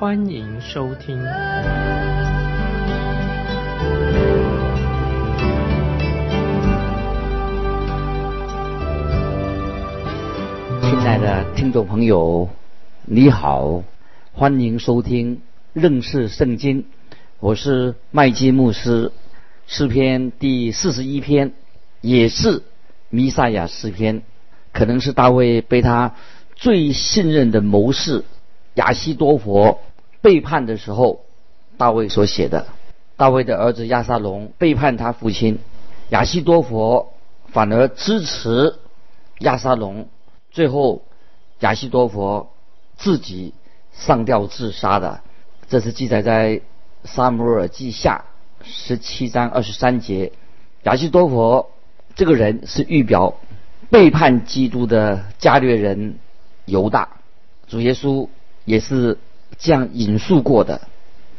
欢迎收听。亲爱的听众朋友，你好，欢迎收听认识圣经。我是麦基牧师，诗篇第四十一篇也是弥赛亚诗篇，可能是大卫被他最信任的谋士亚西多佛背叛的时候，大卫所写的。大卫的儿子亚撒龙背叛他父亲，亚西多佛反而支持亚撒龙。最后，亚西多佛自己上吊自杀的，这是记载在《撒母耳记下》十七章二十三节。亚西多佛这个人是预表背叛基督的加略人犹大，主耶稣也是这样引述过的。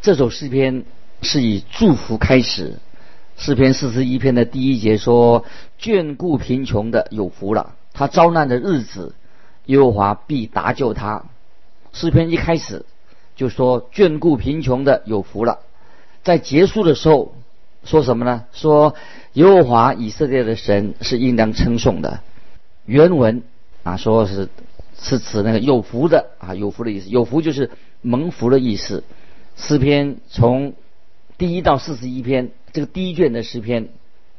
这首诗篇是以祝福开始，诗篇四十一篇的第一节说：“眷顾贫穷的有福了。”他遭难的日子，耶和华必搭救他。诗篇一开始就说眷顾贫穷的有福了，在结束的时候说什么呢？说耶和华以色列的神是应当称颂的。原文啊说是是指那个有福的啊有福的意思，有福就是蒙福的意思。诗篇从第一到四十一篇这个第一卷的诗篇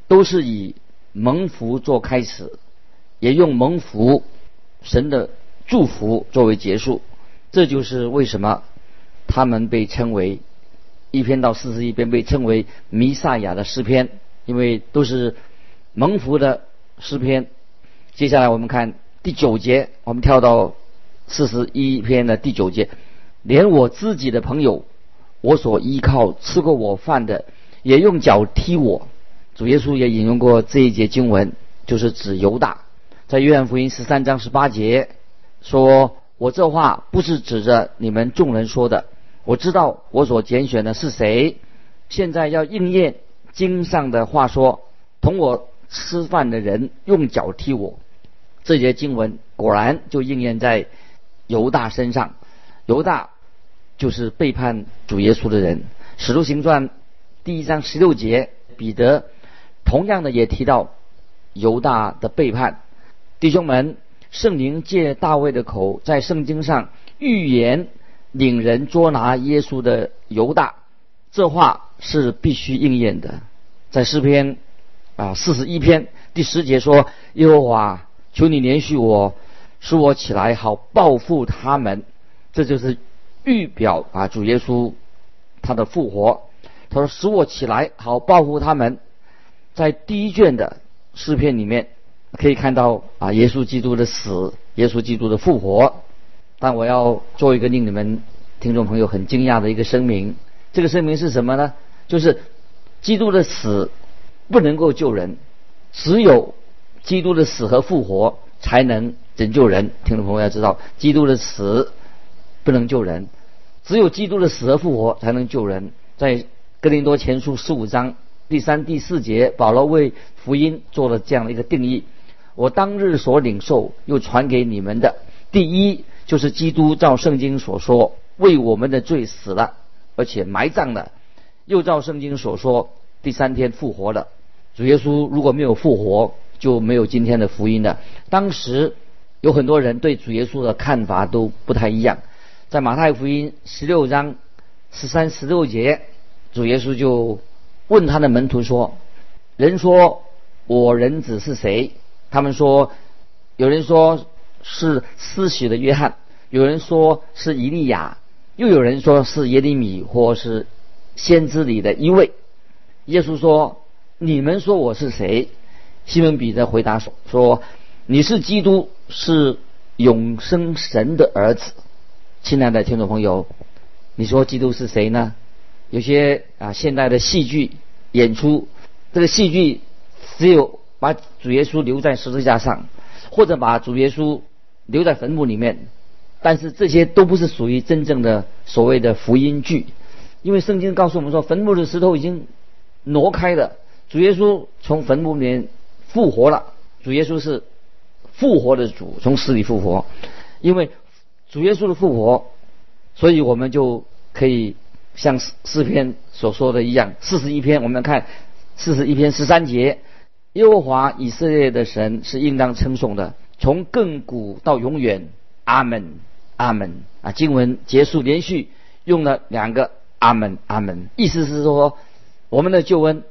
都是以蒙福做开始。也用蒙福、神的祝福作为结束，这就是为什么他们被称为一篇到四十一篇被称为弥赛亚的诗篇，因为都是蒙福的诗篇。接下来我们看第九节，我们跳到四十一篇的第九节，连我自己的朋友，我所依靠吃过我饭的，也用脚踢我。主耶稣也引用过这一节经文，就是指犹大。在约翰福音十三章十八节说：“我这话不是指着你们众人说的，我知道我所拣选的是谁。现在要应验经上的话说，同我吃饭的人用脚踢我。”这节经文果然就应验在犹大身上。犹大就是背叛主耶稣的人。使徒行传第一章十六节，彼得同样的也提到犹大的背叛。弟兄们，圣灵借大卫的口在圣经上预言领人捉拿耶稣的犹大，这话是必须应验的。在诗篇啊四十一篇第十节说：“耶和华，求你连续我，使我起来好报复他们。”这就是预表啊主耶稣他的复活。他说：“使我起来好报复他们。”在第一卷的诗篇里面。可以看到啊，耶稣基督的死，耶稣基督的复活。但我要做一个令你们听众朋友很惊讶的一个声明。这个声明是什么呢？就是基督的死不能够救人，只有基督的死和复活才能拯救人。听众朋友要知道，基督的死不能救人，只有基督的死和复活才能救人。在哥林多前书十五章第三、第四节，保罗为福音做了这样的一个定义。我当日所领受又传给你们的，第一就是基督照圣经所说为我们的罪死了，而且埋葬了，又照圣经所说第三天复活了。主耶稣如果没有复活，就没有今天的福音的。当时有很多人对主耶稣的看法都不太一样。在马太福音十六章十三、十六节，主耶稣就问他的门徒说：“人说我人子是谁？”他们说，有人说是施洗的约翰，有人说是以利亚，又有人说是耶利米或是先知里的一位。耶稣说：“你们说我是谁？”西门彼得回答说：“说你是基督，是永生神的儿子。”亲爱的听众朋友，你说基督是谁呢？有些啊现代的戏剧演出，这个戏剧只有把主耶稣留在十字架上，或者把主耶稣留在坟墓里面，但是这些都不是属于真正的所谓的福音剧，因为圣经告诉我们说，坟墓的石头已经挪开了，主耶稣从坟墓里面复活了，主耶稣是复活的主，从死里复活，因为主耶稣的复活，所以我们就可以。像诗诗篇所说的一样，四十一篇，我们看四十一篇十三节，耶和华以色列的神是应当称颂的，从亘古到永远，阿门，阿门啊！经文结束，连续用了两个阿门，阿门，意思是说，我们的救恩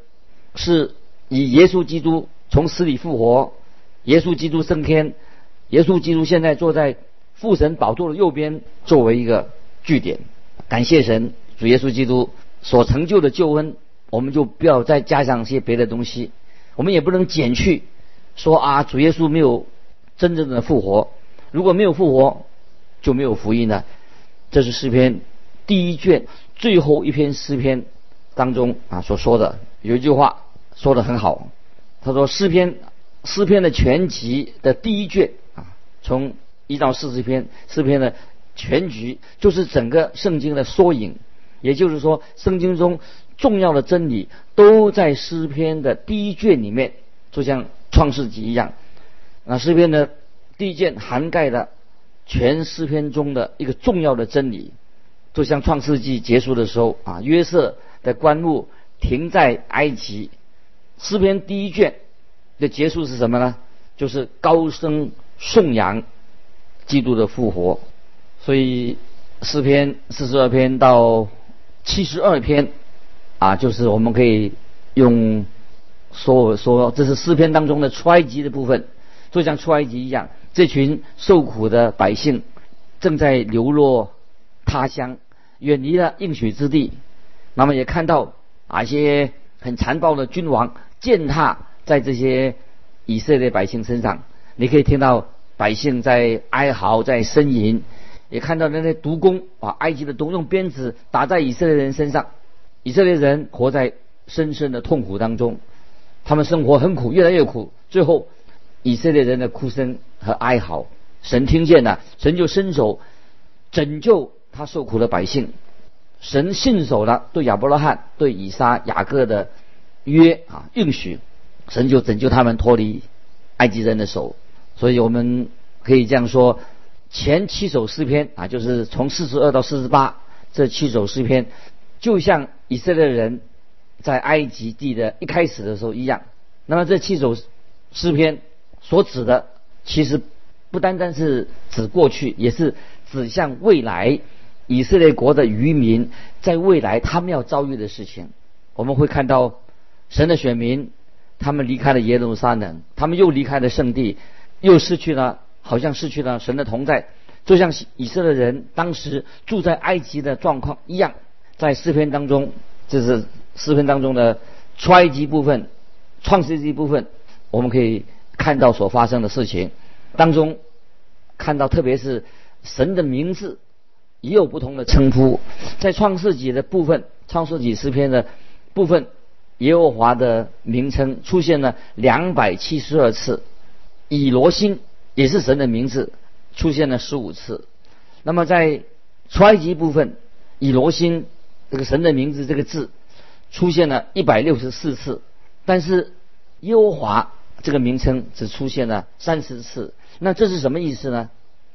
是以耶稣基督从死里复活，耶稣基督升天，耶稣基督现在坐在父神宝座的右边，作为一个据点，感谢神。主耶稣基督所成就的救恩，我们就不要再加上些别的东西，我们也不能减去，说啊，主耶稣没有真正的复活，如果没有复活，就没有福音了。这是诗篇第一卷最后一篇诗篇当中啊所说的有一句话说的很好，他说诗篇诗篇的全集的第一卷啊，从一到四十篇诗篇的全局，就是整个圣经的缩影。也就是说，圣经中重要的真理都在诗篇的第一卷里面，就像创世纪一样。那诗篇的第一卷涵盖了全诗篇中的一个重要的真理，就像创世纪结束的时候啊，约瑟的棺木停在埃及。诗篇第一卷的结束是什么呢？就是高声颂扬基督的复活。所以诗篇四十二篇到。七十二篇，啊，就是我们可以用说说，这是诗篇当中的出埃及的部分，就像出埃及一样，这群受苦的百姓正在流落他乡，远离了应许之地。那么也看到啊一些很残暴的君王践踏在这些以色列百姓身上，你可以听到百姓在哀嚎，在呻吟。也看到那些毒弓把，埃及的毒用鞭子打在以色列人身上，以色列人活在深深的痛苦当中，他们生活很苦，越来越苦。最后，以色列人的哭声和哀嚎，神听见了，神就伸手拯救他受苦的百姓。神信守了对亚伯拉罕、对以撒、雅各的约啊应许，神就拯救他们脱离埃及人的手。所以我们可以这样说。前七首诗篇啊，就是从四十二到四十八这七首诗篇，就像以色列人在埃及地的一开始的时候一样。那么这七首诗篇所指的，其实不单单是指过去，也是指向未来以色列国的渔民在未来他们要遭遇的事情。我们会看到神的选民，他们离开了耶路撒冷，他们又离开了圣地，又失去了。好像失去了神的同在，就像以色列人当时住在埃及的状况一样。在诗篇当中，这是诗篇当中的出埃及部分、创世纪部分，我们可以看到所发生的事情当中，看到特别是神的名字也有不同的称呼。在创世纪的部分，创世纪诗篇的部分，耶和华的名称出现了两百七十二次，以罗星。也是神的名字出现了十五次，那么在出埃及部分，以罗星这个神的名字这个字出现了一百六十四次，但是耶和华这个名称只出现了三十次。那这是什么意思呢？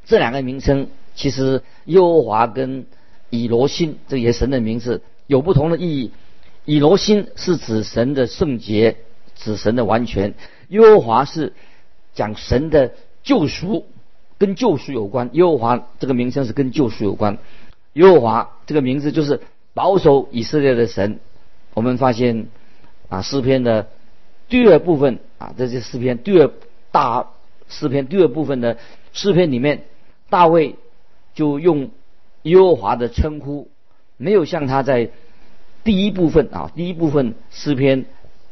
这两个名称其实耶和华跟以罗星这些神的名字有不同的意义。以罗心是指神的圣洁，指神的完全；耶和华是讲神的。救赎跟救赎有关，耶和华这个名称是跟救赎有关。耶和华这个名字就是保守以色列的神。我们发现啊，诗篇的第二部分啊，这些诗篇第二大诗篇第二部分的诗篇里面，大卫就用耶和华的称呼，没有像他在第一部分啊第一部分诗篇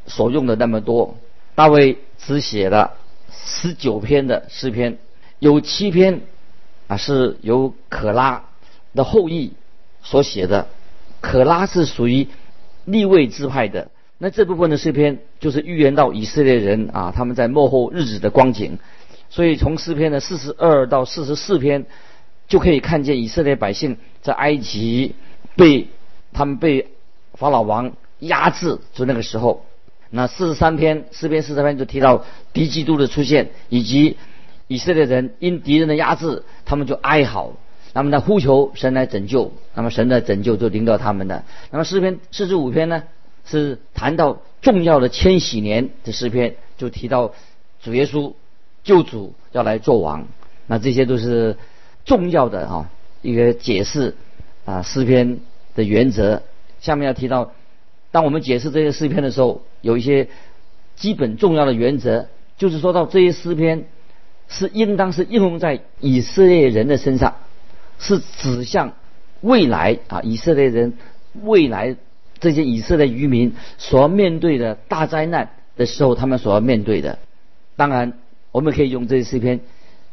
所用的那么多。大卫只写了。十九篇的诗篇，有七篇啊是由可拉的后裔所写的。可拉是属于立位支派的。那这部分的诗篇就是预言到以色列人啊，他们在幕后日子的光景。所以从诗篇的四十二到四十四篇，就可以看见以色列百姓在埃及被他们被法老王压制，就那个时候。那四十三篇诗篇四十三篇就提到敌基督的出现，以及以色列人因敌人的压制，他们就哀嚎，那么呢呼求神来拯救，那么神的拯救就领导他们的。那么诗篇四十五篇呢？是谈到重要的千禧年的诗篇，就提到主耶稣救主要来做王，那这些都是重要的啊一个解释啊诗篇的原则。下面要提到，当我们解释这些诗篇的时候，有一些基本重要的原则，就是说到这些诗篇是应当是应用在以色列人的身上，是指向未来啊以色列人未来。这些以色列渔民所要面对的大灾难的时候，他们所要面对的，当然我们可以用这些诗篇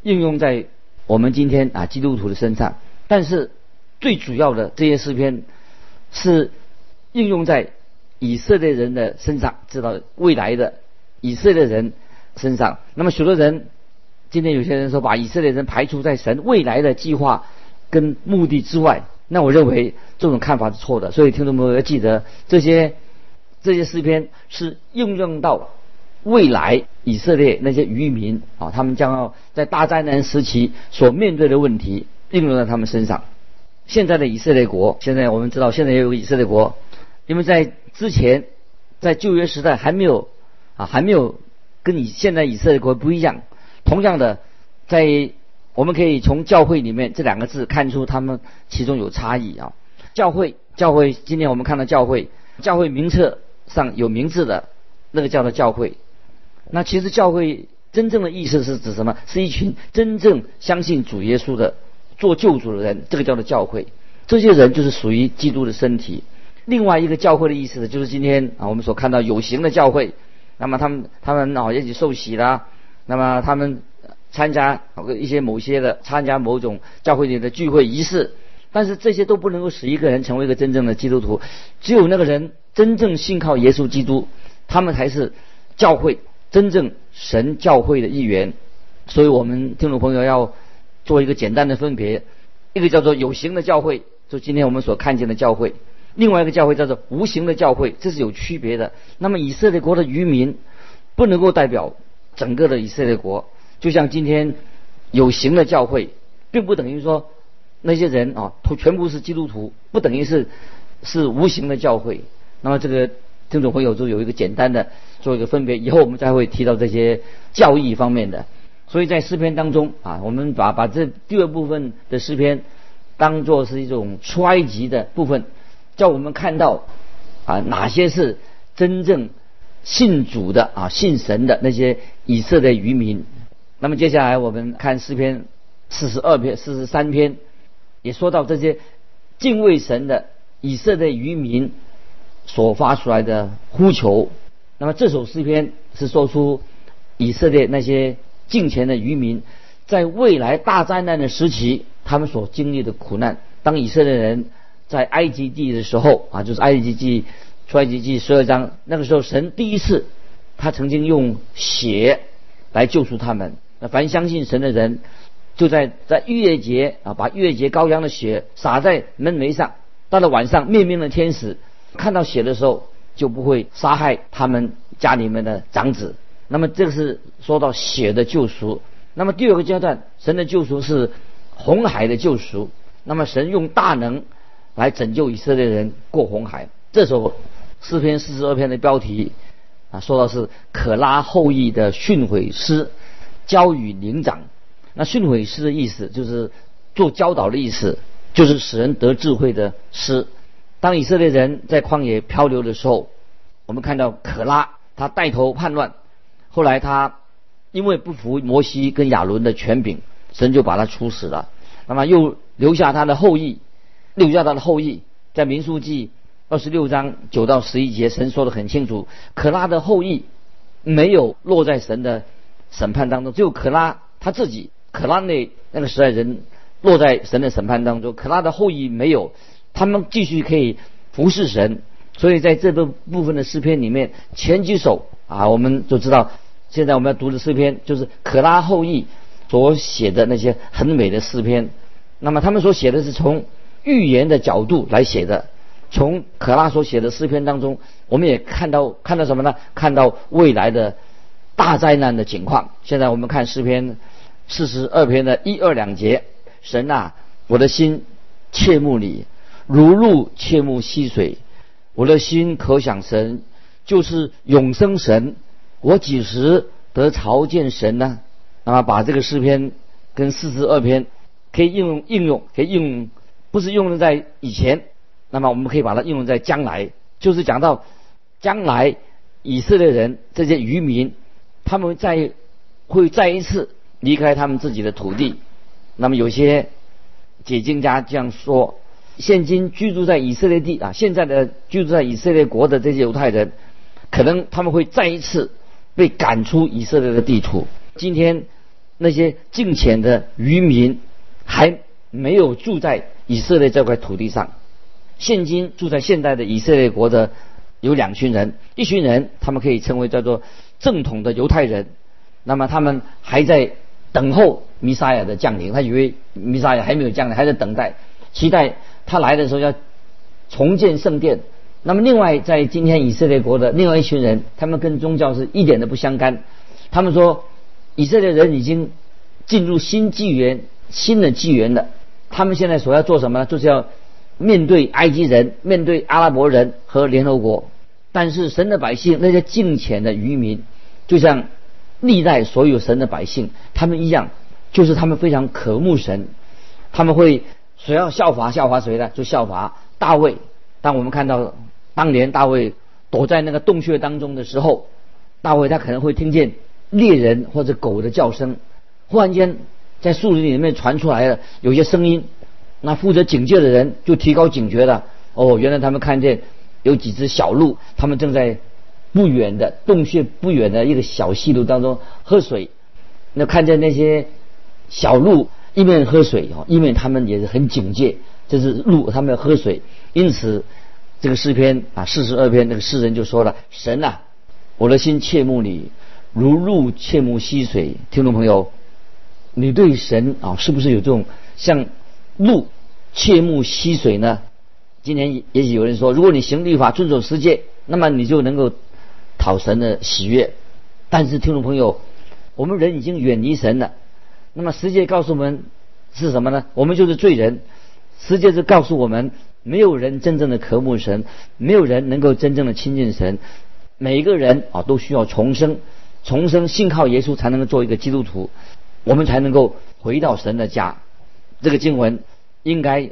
应用在我们今天啊基督徒的身上，但是最主要的这些诗篇是应用在以色列人的身上，知道未来的以色列人身上。那么许多人今天有些人说把以色列人排除在神未来的计划跟目的之外。那我认为这种看法是错的，所以听众朋友要记得，这些这些诗篇是应用到未来以色列那些渔民啊，他们将要在大灾难时期所面对的问题应用在他们身上。现在的以色列国，现在我们知道，现在也有以色列国，因为在之前在旧约时代还没有啊，还没有跟你现在以色列国不一样。同样的，在我们可以从教会里面这两个字看出他们其中有差异啊。教会，教会，今天我们看到教会，教会名册上有名字的那个叫做教会。那其实教会真正的意思是指什么？是一群真正相信主耶稣的做救主的人，这个叫做教会。这些人就是属于基督的身体。另外一个教会的意思呢，就是今天啊我们所看到有形的教会。那么他们他们啊一起受洗啦，那么他们。参加一些某些的参加某种教会里的聚会仪式，但是这些都不能够使一个人成为一个真正的基督徒。只有那个人真正信靠耶稣基督，他们才是教会真正神教会的一员。所以我们听众朋友要做一个简单的分别：一个叫做有形的教会，就今天我们所看见的教会；另外一个教会叫做无形的教会，这是有区别的。那么以色列国的渔民不能够代表整个的以色列国。就像今天有形的教会，并不等于说那些人啊，都全部是基督徒，不等于是是无形的教会。那么这个听众朋友就有一个简单的做一个分别，以后我们再会提到这些教义方面的。所以在诗篇当中啊，我们把把这第二部分的诗篇当做是一种初埃及的部分，叫我们看到啊哪些是真正信主的啊信神的那些以色列渔民。那么接下来我们看诗篇四十二篇、四十三篇，也说到这些敬畏神的以色列渔民所发出来的呼求。那么这首诗篇是说出以色列那些敬虔的渔民在未来大灾难的时期，他们所经历的苦难。当以色列人在埃及地的时候啊，就是埃及记出埃及记十二章，那个时候神第一次他曾经用血来救赎他们。那凡相信神的人，就在在逾越节啊，把逾越节羔羊的血洒在门楣上。到了晚上，灭命的天使看到血的时候，就不会杀害他们家里面的长子。那么这个是说到血的救赎。那么第二个阶段，神的救赎是红海的救赎。那么神用大能来拯救以色列人过红海。这首诗篇四十二篇的标题啊，说到是可拉后裔的训诲诗。教与灵长，那训诲诗的意思就是做教导的意思，就是使人得智慧的诗。当以色列人在旷野漂流的时候，我们看到可拉他带头叛乱，后来他因为不服摩西跟亚伦的权柄，神就把他处死了。那么又留下他的后裔，六加大的后裔，在民数记二十六章九到十一节，神说的很清楚，可拉的后裔没有落在神的。审判当中，只有可拉他自己，可拉那那个时代人落在神的审判当中，可拉的后裔没有，他们继续可以服侍神。所以在这个部分的诗篇里面，前几首啊，我们就知道，现在我们要读的诗篇就是可拉后裔所写的那些很美的诗篇。那么他们所写的是从预言的角度来写的，从可拉所写的诗篇当中，我们也看到看到什么呢？看到未来的大灾难的情况。现在我们看诗篇四十二篇的一二两节：神啊，我的心切慕你，如露切慕溪水。我的心可想神，就是永生神。我几时得朝见神呢？那么把这个诗篇跟四十二篇可以应用应用，可以应用，不是用在以前，那么我们可以把它用在将来，就是讲到将来以色列人这些渔民，他们再会再一次离开他们自己的土地。那么有些解经家这样说。现今居住在以色列地啊，现在的居住在以色列国的这些犹太人，可能他们会再一次被赶出以色列的地图。今天那些近前的渔民还没有住在以色列这块土地上。现今住在现代的以色列国的有两群人，一群人他们可以称为叫做正统的犹太人，那么他们还在等候弥撒亚的降临，他以为弥撒亚还没有降临，还在等待，期待。他来的时候要重建圣殿，那么另外在今天以色列国的另外一群人，他们跟宗教是一点都不相干。他们说以色列人已经进入新纪元、新的纪元了。他们现在所要做什么呢？就是要面对埃及人、面对阿拉伯人和联合国。但是神的百姓那些敬虔的渔民，就像历代所有神的百姓，他们一样，就是他们非常渴慕神，他们会。谁要效法效法谁呢？就效法大卫。当我们看到当年大卫躲在那个洞穴当中的时候，大卫他可能会听见猎人或者狗的叫声。忽然间，在树林里面传出来了有些声音，那负责警戒的人就提高警觉了。哦，原来他们看见有几只小鹿，他们正在不远的洞穴不远的一个小溪流当中喝水。那看见那些小鹿。一面喝水哦，一面他们也是很警戒，这是鹿，他们要喝水。因此，这个诗篇啊，四十二篇那个诗人就说了：“神啊，我的心切慕你，如鹿切慕溪水。”听众朋友，你对神啊，是不是有这种像鹿切慕溪水呢？今天也许有人说，如果你行律法、遵守十诫，那么你就能够讨神的喜悦。但是，听众朋友，我们人已经远离神了。那么世界告诉我们是什么呢？我们就是罪人。世界是告诉我们，没有人真正的渴慕神，没有人能够真正的亲近神。每一个人啊，都需要重生，重生信靠耶稣才能够做一个基督徒，我们才能够回到神的家。这个经文应该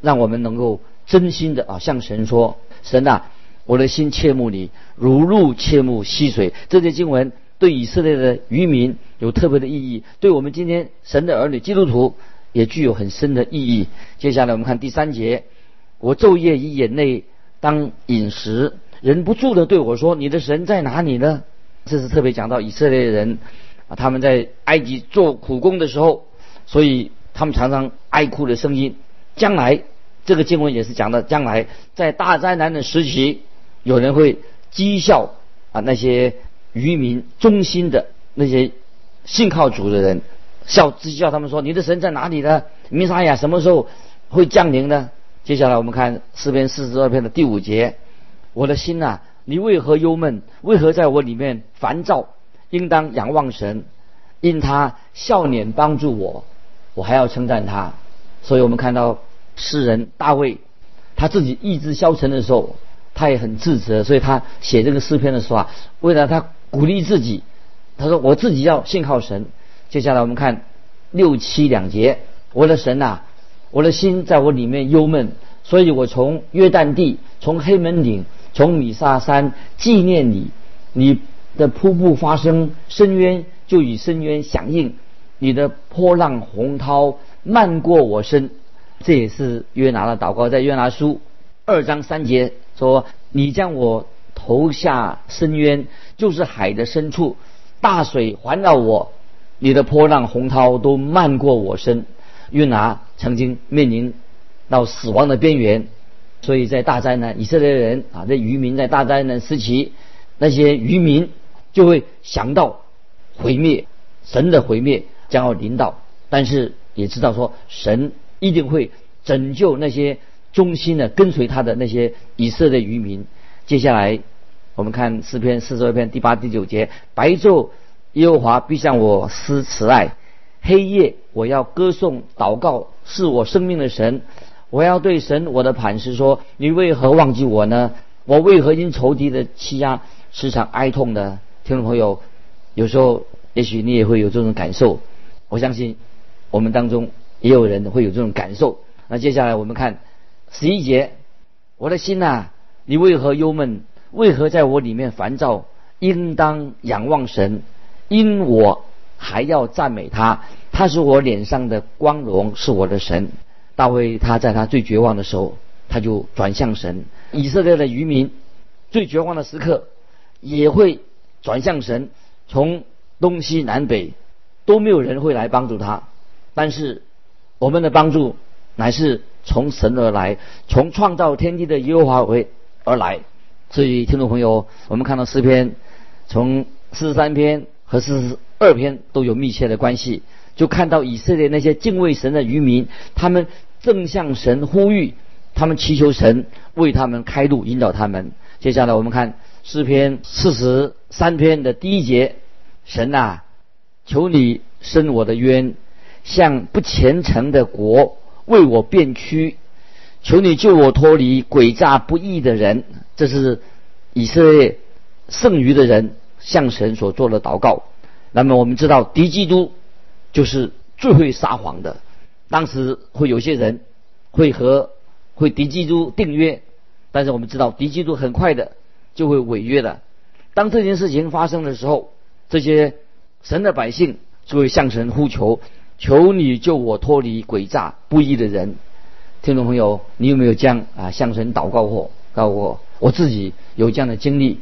让我们能够真心的啊向神说：神啊，我的心切慕你，如入切慕溪水。这些经文。对以色列的渔民有特别的意义，对我们今天神的儿女基督徒也具有很深的意义。接下来我们看第三节：我昼夜以眼泪当饮食，忍不住的对我说：“你的神在哪里呢？”这是特别讲到以色列人啊，他们在埃及做苦工的时候，所以他们常常哀哭的声音。将来这个经文也是讲的，将来在大灾难的时期，有人会讥笑啊那些。渔民忠心的那些信靠主的人，笑讥笑他们说：“你的神在哪里呢？弥撒亚什么时候会降临呢？”接下来我们看诗篇四十二篇的第五节：“我的心呐，你为何忧闷？为何在我里面烦躁？应当仰望神，因他笑脸帮助我，我还要称赞他。”所以我们看到诗人大卫他自己意志消沉的时候，他也很自责，所以他写这个诗篇的时候啊，为了他。鼓励自己，他说：“我自己要信靠神。”接下来我们看六七两节：“我的神呐，我的心在我里面忧闷，所以我从约旦地，从黑门岭，从米沙山纪念你。你的瀑布发生深渊，就与深渊响应；你的波浪洪涛漫过我身。”这也是约拿的祷告，在约拿书二章三节说：“你将我。”投下深渊，就是海的深处，大水环绕我，你的波浪洪涛都漫过我身。约拿曾经面临到死亡的边缘，所以在大灾难，以色列人啊，这渔民在大灾难时期，那些渔民就会想到毁灭，神的毁灭将要临到，但是也知道说神一定会拯救那些忠心的跟随他的那些以色列渔民。接下来我们看诗篇四十二篇第八、第九节：白昼耶和华必向我施慈爱，黑夜我要歌颂祷告，是我生命的神。我要对神我的磐石说：你为何忘记我呢？我为何因仇敌的欺压时常哀痛呢？听众朋友，有时候也许你也会有这种感受。我相信我们当中也有人会有这种感受。那接下来我们看十一节：我的心呐，你为何忧闷？为何在我里面烦躁？应当仰望神，因我还要赞美他。他是我脸上的光荣，是我的神。大卫他在他最绝望的时候，他就转向神。以色列的渔民最绝望的时刻，也会转向神。从东西南北都没有人会来帮助他，但是我们的帮助乃是从神而来，从创造天地的耶和华为而来。所以，听众朋友，我们看到诗篇，从四十三篇和四十二篇都有密切的关系。就看到以色列那些敬畏神的渔民，他们正向神呼吁，他们祈求神为他们开路，引导他们。接下来我们看诗篇四十三篇的第一节：神啊，求你伸我的冤，向不虔诚的国为我变屈，求你救我脱离诡诈不义的人。这是以色列剩余的人向神所做的祷告。那么我们知道敌基督。就是最会撒谎的。当时会有些人会和会敌基督订约，但是我们知道敌基督很快的就会违约的。当这件事情发生的时候，这些神的百姓就会向神呼求：“求你救我脱离诡诈不义的人。”听众朋友，你有没有这样啊向神祷告过？告过我，我自己有这样的经历。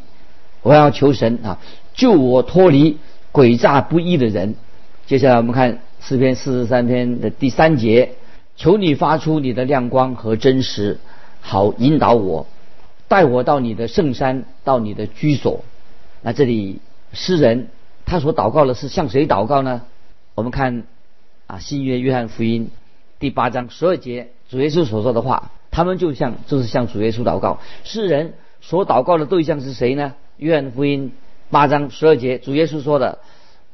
我要求神啊救我脱离诡诈不义的人。接下来我们看诗篇四十三篇的第三节，求你发出你的亮光和真实，好引导我，带我到你的圣山，到你的居所。那这里诗人他所祷告的是向谁祷告呢？我们看啊新约约翰福音第八章十二节，主耶稣所说的话，他们就像就是向主耶稣祷告。诗人所祷告的对象是谁呢？约翰福音八章十二节，主耶稣说的：“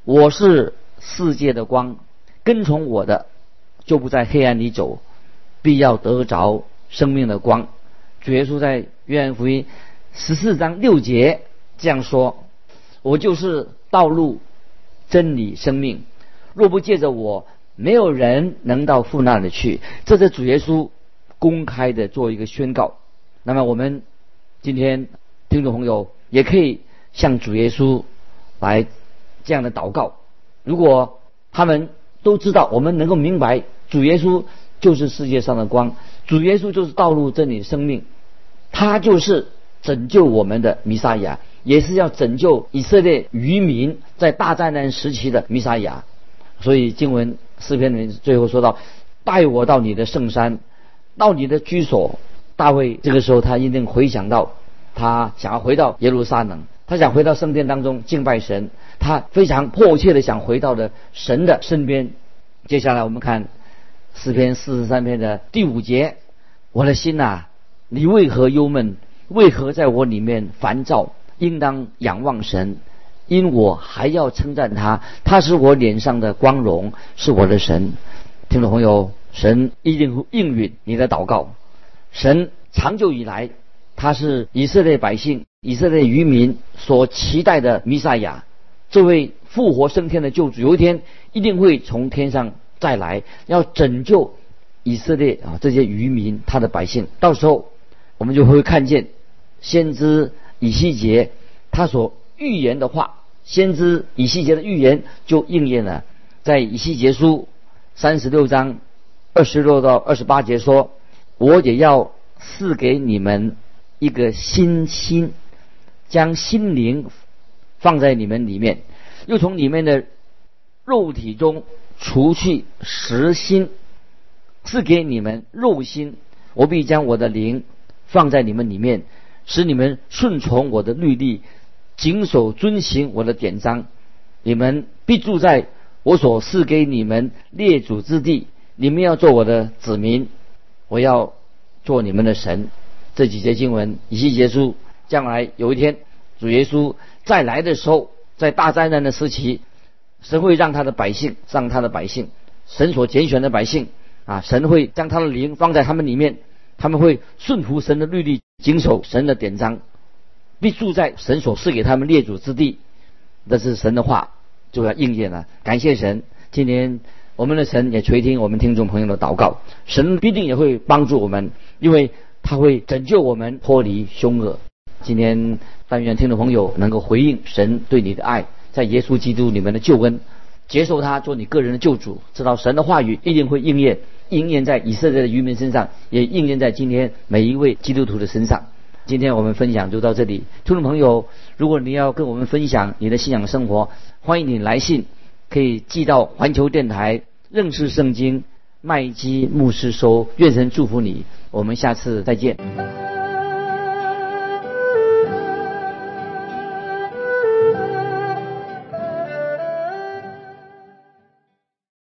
我是。”世界的光，跟从我的，就不在黑暗里走，必要得着生命的光。主耶稣在约翰福音十四章六节这样说：“我就是道路、真理、生命。若不借着我，没有人能到父那里去。”这是主耶稣公开的做一个宣告。那么我们今天听众朋友也可以向主耶稣来这样的祷告。如果他们都知道，我们能够明白主耶稣就是世界上的光，主耶稣就是道路、真理、生命，他就是拯救我们的弥撒亚，也是要拯救以色列渔民在大灾难时期的弥撒亚。所以经文诗篇里面最后说到：“带我到你的圣山，到你的居所。”大卫这个时候他一定回想到，他想要回到耶路撒冷。他想回到圣殿当中敬拜神，他非常迫切的想回到的神的身边。接下来我们看诗篇四十三篇的第五节：我的心呐，你为何忧闷？为何在我里面烦躁？应当仰望神，因我还要称赞他。他是我脸上的光荣，是我的神。听众朋友，神一定会应允你的祷告。神长久以来，他是以色列百姓。以色列渔民所期待的弥赛亚，这位复活升天的救主，有一天一定会从天上再来，要拯救以色列啊这些渔民他的百姓。到时候我们就会看见先知以西结他所预言的话，先知以西结的预言就应验了。在以西结书三十六章二十六到二十八节说：“我也要赐给你们一个新心。”将心灵放在你们里面，又从里面的肉体中除去实心，赐给你们肉心。我必将我的灵放在你们里面，使你们顺从我的律例，谨守遵行我的典章。你们必住在我所赐给你们列祖之地。你们要做我的子民，我要做你们的神。这几节经文以及结束，将来有一天主耶稣再来的时候，在大灾难的时期，神会让他的百姓，让他的百姓，神所拣选的百姓啊，神会将他的灵放在他们里面，他们会顺服神的律例，谨守神的典章，必住在神所赐给他们列祖之地。这是神的话就要应验了。感谢神，今天我们的神也垂听我们听众朋友的祷告，神必定也会帮助我们，因为。他会拯救我们脱离凶恶。今天但愿听众朋友能够回应神对你的爱，在耶稣基督里面的救恩，接受他做你个人的救主，知道神的话语一定会应验，应验在以色列的渔民身上，也应验在今天每一位基督徒的身上。今天我们分享就到这里，听众朋友，如果你要跟我们分享你的信仰生活，欢迎你来信，可以寄到环球电台认识圣经麦基牧师收。愿神祝福你。我们下次再见。